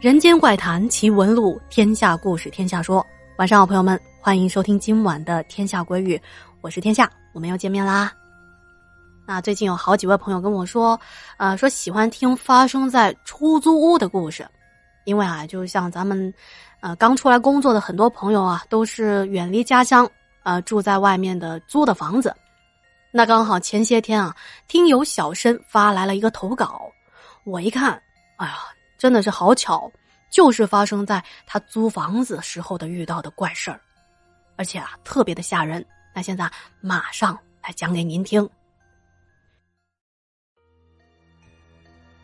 人间怪谈奇闻录，天下故事天下说。晚上好，朋友们，欢迎收听今晚的《天下鬼语》，我是天下，我们又见面啦。那最近有好几位朋友跟我说，呃，说喜欢听发生在出租屋的故事，因为啊，就像咱们，呃，刚出来工作的很多朋友啊，都是远离家乡，呃，住在外面的租的房子。那刚好前些天啊，听友小申发来了一个投稿，我一看，哎呀。真的是好巧，就是发生在他租房子时候的遇到的怪事儿，而且啊特别的吓人。那现在马上来讲给您听。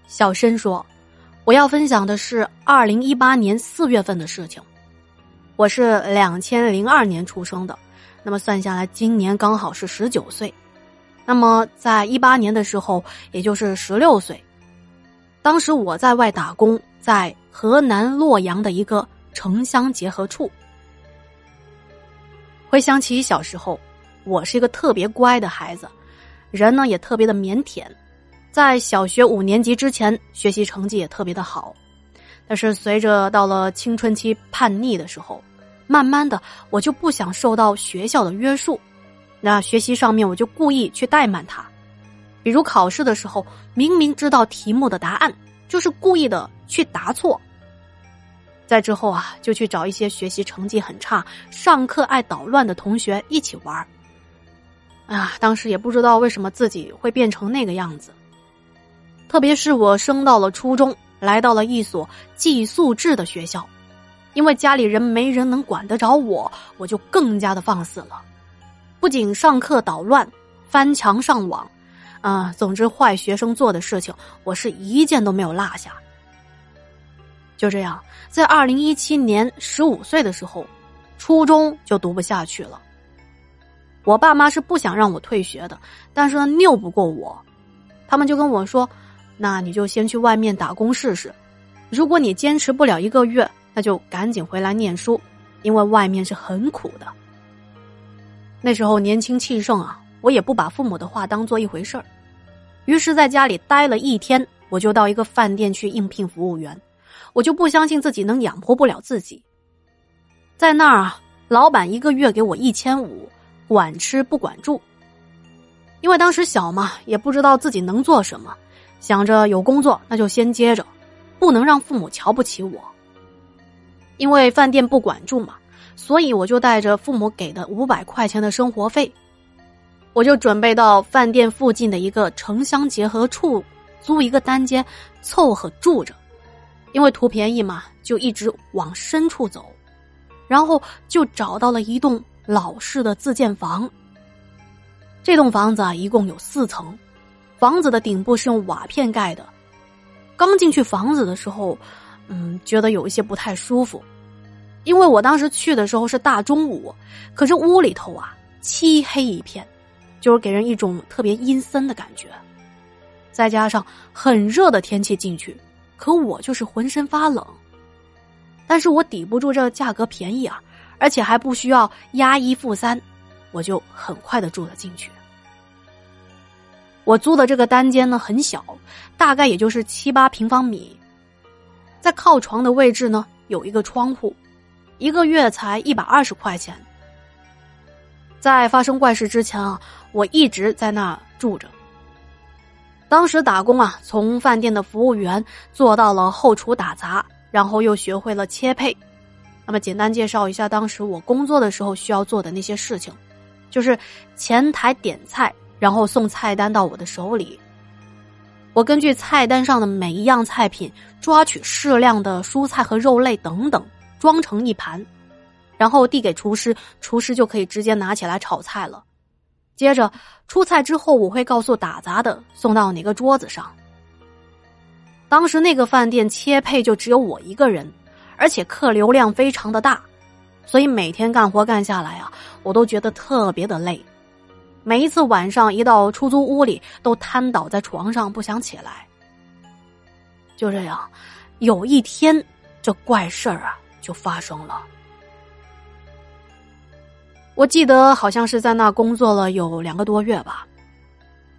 小申说：“我要分享的是二零一八年四月份的事情。我是两千零二年出生的，那么算下来今年刚好是十九岁。那么在一八年的时候，也就是十六岁。”当时我在外打工，在河南洛阳的一个城乡结合处。回想起小时候，我是一个特别乖的孩子，人呢也特别的腼腆，在小学五年级之前，学习成绩也特别的好。但是随着到了青春期叛逆的时候，慢慢的我就不想受到学校的约束，那学习上面我就故意去怠慢他。比如考试的时候，明明知道题目的答案，就是故意的去答错。在之后啊，就去找一些学习成绩很差、上课爱捣乱的同学一起玩啊，当时也不知道为什么自己会变成那个样子。特别是我升到了初中，来到了一所寄宿制的学校，因为家里人没人能管得着我，我就更加的放肆了。不仅上课捣乱，翻墙上网。啊，总之，坏学生做的事情，我是一件都没有落下。就这样，在二零一七年十五岁的时候，初中就读不下去了。我爸妈是不想让我退学的，但是呢，拗不过我，他们就跟我说：“那你就先去外面打工试试，如果你坚持不了一个月，那就赶紧回来念书，因为外面是很苦的。”那时候年轻气盛啊。我也不把父母的话当做一回事儿，于是在家里待了一天，我就到一个饭店去应聘服务员。我就不相信自己能养活不了自己。在那儿啊，老板一个月给我一千五，管吃不管住。因为当时小嘛，也不知道自己能做什么，想着有工作那就先接着，不能让父母瞧不起我。因为饭店不管住嘛，所以我就带着父母给的五百块钱的生活费。我就准备到饭店附近的一个城乡结合处租一个单间，凑合住着，因为图便宜嘛，就一直往深处走，然后就找到了一栋老式的自建房。这栋房子啊，一共有四层，房子的顶部是用瓦片盖的。刚进去房子的时候，嗯，觉得有一些不太舒服，因为我当时去的时候是大中午，可是屋里头啊漆黑一片。就是给人一种特别阴森的感觉，再加上很热的天气进去，可我就是浑身发冷。但是我抵不住这价格便宜啊，而且还不需要押一付三，我就很快的住了进去。我租的这个单间呢很小，大概也就是七八平方米，在靠床的位置呢有一个窗户，一个月才一百二十块钱。在发生怪事之前啊。我一直在那住着。当时打工啊，从饭店的服务员做到了后厨打杂，然后又学会了切配。那么简单介绍一下当时我工作的时候需要做的那些事情，就是前台点菜，然后送菜单到我的手里。我根据菜单上的每一样菜品，抓取适量的蔬菜和肉类等等，装成一盘，然后递给厨师，厨师就可以直接拿起来炒菜了。接着出菜之后，我会告诉打杂的送到哪个桌子上。当时那个饭店切配就只有我一个人，而且客流量非常的大，所以每天干活干下来啊，我都觉得特别的累。每一次晚上一到出租屋里，都瘫倒在床上不想起来。就这样，有一天这怪事儿啊就发生了。我记得好像是在那工作了有两个多月吧。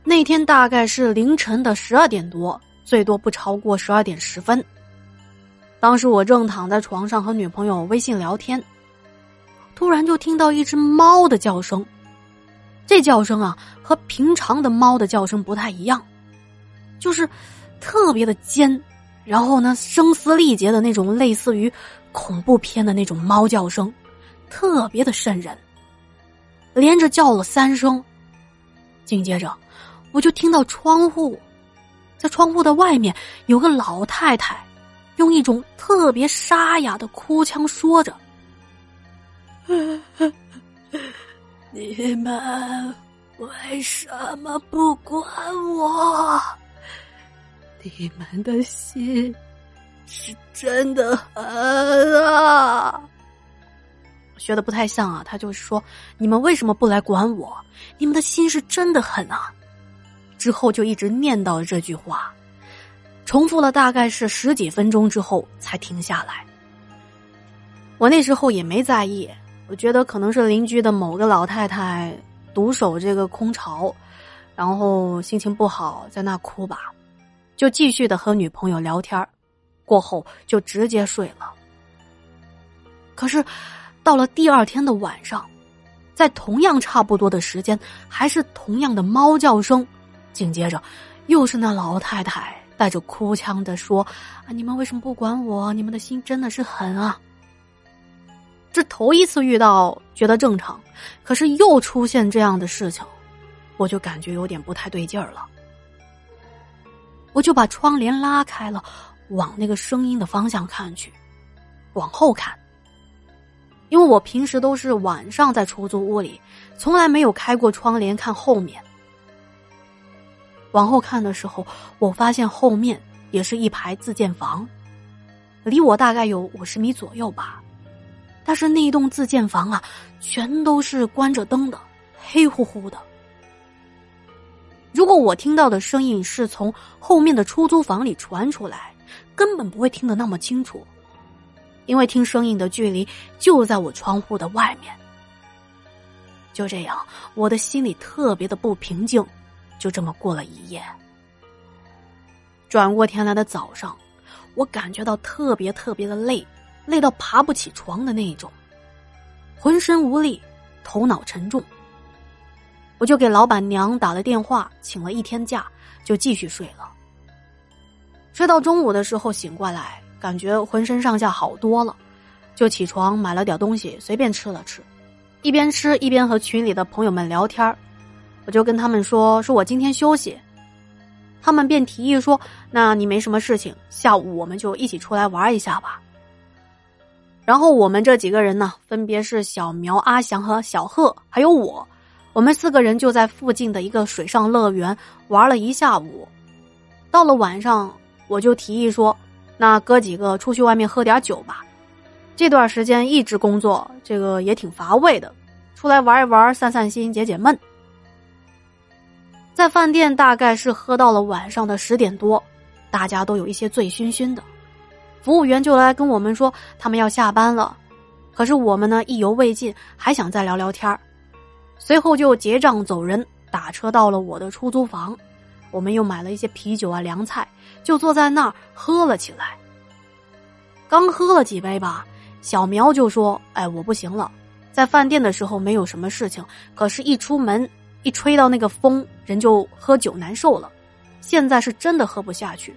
那天大概是凌晨的十二点多，最多不超过十二点十分。当时我正躺在床上和女朋友微信聊天，突然就听到一只猫的叫声。这叫声啊，和平常的猫的叫声不太一样，就是特别的尖，然后呢，声嘶力竭的那种，类似于恐怖片的那种猫叫声，特别的瘆人。连着叫了三声，紧接着我就听到窗户，在窗户的外面有个老太太，用一种特别沙哑的哭腔说着。你们为什么不管我？你们的心是真的狠啊！学的不太像啊，他就说你们为什么不来管我？你们的心是真的狠啊！之后就一直念叨着这句话，重复了大概是十几分钟之后才停下来。我那时候也没在意。我觉得可能是邻居的某个老太太独守这个空巢，然后心情不好，在那哭吧，就继续的和女朋友聊天过后就直接睡了。可是到了第二天的晚上，在同样差不多的时间，还是同样的猫叫声，紧接着又是那老太太带着哭腔的说：“啊，你们为什么不管我？你们的心真的是狠啊！”这头一次遇到，觉得正常，可是又出现这样的事情，我就感觉有点不太对劲儿了。我就把窗帘拉开了，往那个声音的方向看去，往后看。因为我平时都是晚上在出租屋里，从来没有开过窗帘看后面。往后看的时候，我发现后面也是一排自建房，离我大概有五十米左右吧。但是那一栋自建房啊，全都是关着灯的，黑乎乎的。如果我听到的声音是从后面的出租房里传出来，根本不会听得那么清楚，因为听声音的距离就在我窗户的外面。就这样，我的心里特别的不平静，就这么过了一夜。转过天来的早上，我感觉到特别特别的累。累到爬不起床的那种，浑身无力，头脑沉重。我就给老板娘打了电话，请了一天假，就继续睡了。睡到中午的时候醒过来，感觉浑身上下好多了，就起床买了点东西随便吃了吃，一边吃一边和群里的朋友们聊天我就跟他们说说我今天休息，他们便提议说：“那你没什么事情，下午我们就一起出来玩一下吧。”然后我们这几个人呢，分别是小苗、阿翔和小贺，还有我，我们四个人就在附近的一个水上乐园玩了一下午。到了晚上，我就提议说：“那哥几个出去外面喝点酒吧。”这段时间一直工作，这个也挺乏味的，出来玩一玩，散散心，解解闷。在饭店大概是喝到了晚上的十点多，大家都有一些醉醺醺的。服务员就来跟我们说，他们要下班了，可是我们呢意犹未尽，还想再聊聊天随后就结账走人，打车到了我的出租房，我们又买了一些啤酒啊凉菜，就坐在那儿喝了起来。刚喝了几杯吧，小苗就说：“哎，我不行了，在饭店的时候没有什么事情，可是一出门一吹到那个风，人就喝酒难受了，现在是真的喝不下去。”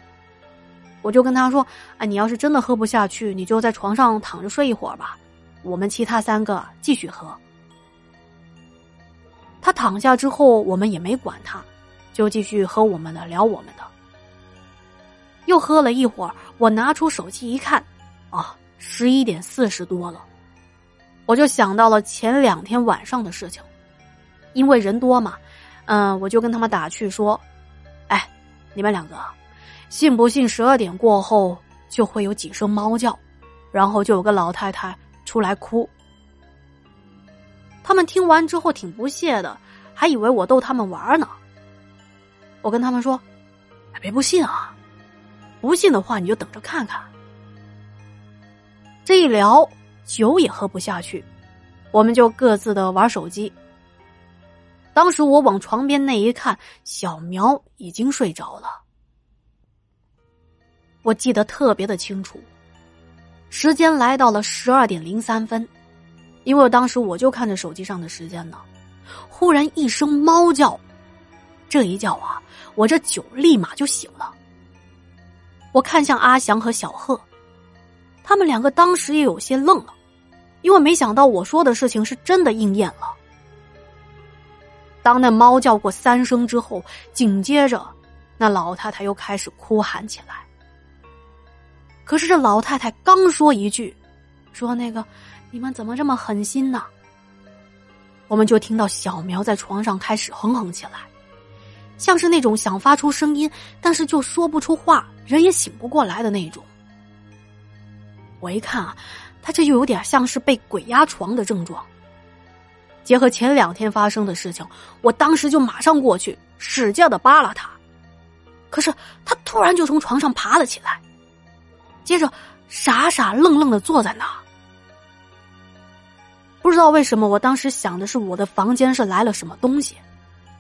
我就跟他说：“啊，你要是真的喝不下去，你就在床上躺着睡一会儿吧。我们其他三个继续喝。”他躺下之后，我们也没管他，就继续喝我们的，聊我们的。又喝了一会儿，我拿出手机一看，啊，十一点四十多了。我就想到了前两天晚上的事情，因为人多嘛，嗯，我就跟他们打趣说：“哎，你们两个。”信不信十二点过后就会有几声猫叫，然后就有个老太太出来哭。他们听完之后挺不屑的，还以为我逗他们玩呢。我跟他们说：“别不信啊，不信的话你就等着看看。”这一聊，酒也喝不下去，我们就各自的玩手机。当时我往床边那一看，小苗已经睡着了。我记得特别的清楚，时间来到了十二点零三分，因为当时我就看着手机上的时间呢。忽然一声猫叫，这一叫啊，我这酒立马就醒了。我看向阿祥和小贺，他们两个当时也有些愣了，因为没想到我说的事情是真的应验了。当那猫叫过三声之后，紧接着，那老太太又开始哭喊起来。可是这老太太刚说一句，说那个你们怎么这么狠心呢？我们就听到小苗在床上开始哼哼起来，像是那种想发出声音，但是就说不出话，人也醒不过来的那种。我一看啊，他这就有点像是被鬼压床的症状。结合前两天发生的事情，我当时就马上过去使劲的扒拉他，可是他突然就从床上爬了起来，接着傻傻愣愣的坐在那。不知道为什么，我当时想的是我的房间是来了什么东西，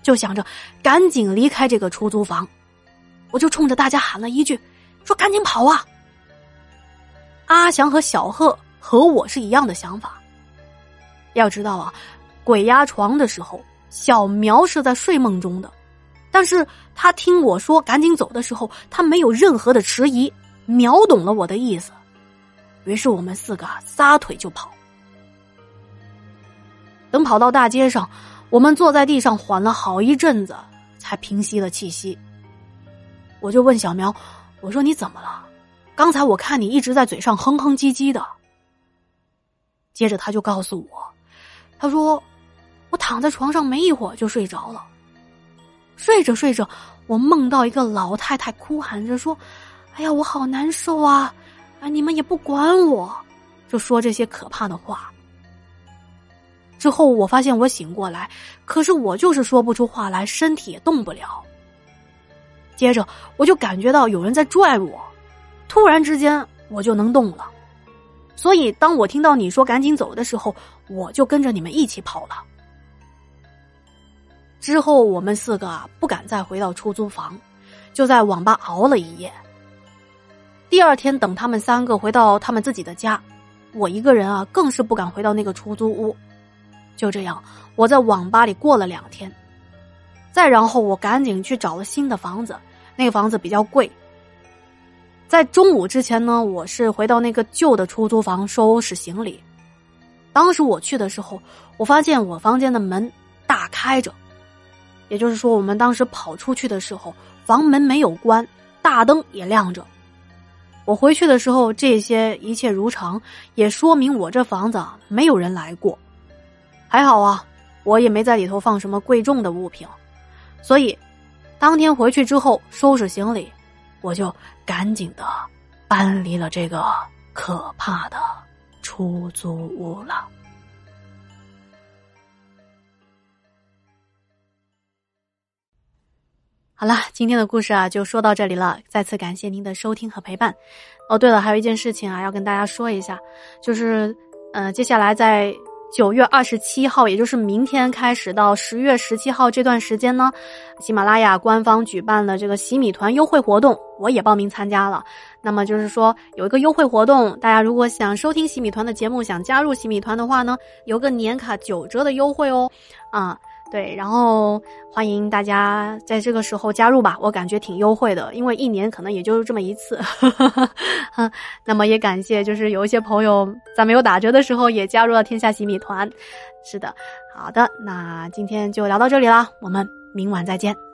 就想着赶紧离开这个出租房，我就冲着大家喊了一句：“说赶紧跑啊！”阿祥和小贺和我是一样的想法。要知道啊。鬼压床的时候，小苗是在睡梦中的，但是他听我说赶紧走的时候，他没有任何的迟疑，秒懂了我的意思。于是我们四个撒腿就跑。等跑到大街上，我们坐在地上缓了好一阵子，才平息了气息。我就问小苗：“我说你怎么了？刚才我看你一直在嘴上哼哼唧唧的。”接着他就告诉我，他说。我躺在床上没一会儿就睡着了，睡着睡着，我梦到一个老太太哭喊着说：“哎呀，我好难受啊！啊，你们也不管我，就说这些可怕的话。”之后我发现我醒过来，可是我就是说不出话来，身体也动不了。接着我就感觉到有人在拽我，突然之间我就能动了，所以当我听到你说赶紧走的时候，我就跟着你们一起跑了。之后，我们四个不敢再回到出租房，就在网吧熬了一夜。第二天，等他们三个回到他们自己的家，我一个人啊更是不敢回到那个出租屋。就这样，我在网吧里过了两天。再然后，我赶紧去找了新的房子，那个房子比较贵。在中午之前呢，我是回到那个旧的出租房收拾行李。当时我去的时候，我发现我房间的门大开着。也就是说，我们当时跑出去的时候，房门没有关，大灯也亮着。我回去的时候，这些一切如常，也说明我这房子没有人来过。还好啊，我也没在里头放什么贵重的物品，所以当天回去之后收拾行李，我就赶紧的搬离了这个可怕的出租屋了。好了，今天的故事啊就说到这里了。再次感谢您的收听和陪伴。哦，对了，还有一件事情啊要跟大家说一下，就是，呃，接下来在九月二十七号，也就是明天开始到十月十七号这段时间呢，喜马拉雅官方举办了这个洗米团优惠活动，我也报名参加了。那么就是说有一个优惠活动，大家如果想收听洗米团的节目，想加入洗米团的话呢，有个年卡九折的优惠哦，啊。对，然后欢迎大家在这个时候加入吧，我感觉挺优惠的，因为一年可能也就是这么一次。那么也感谢，就是有一些朋友在没有打折的时候也加入了天下洗米团。是的，好的，那今天就聊到这里啦，我们明晚再见。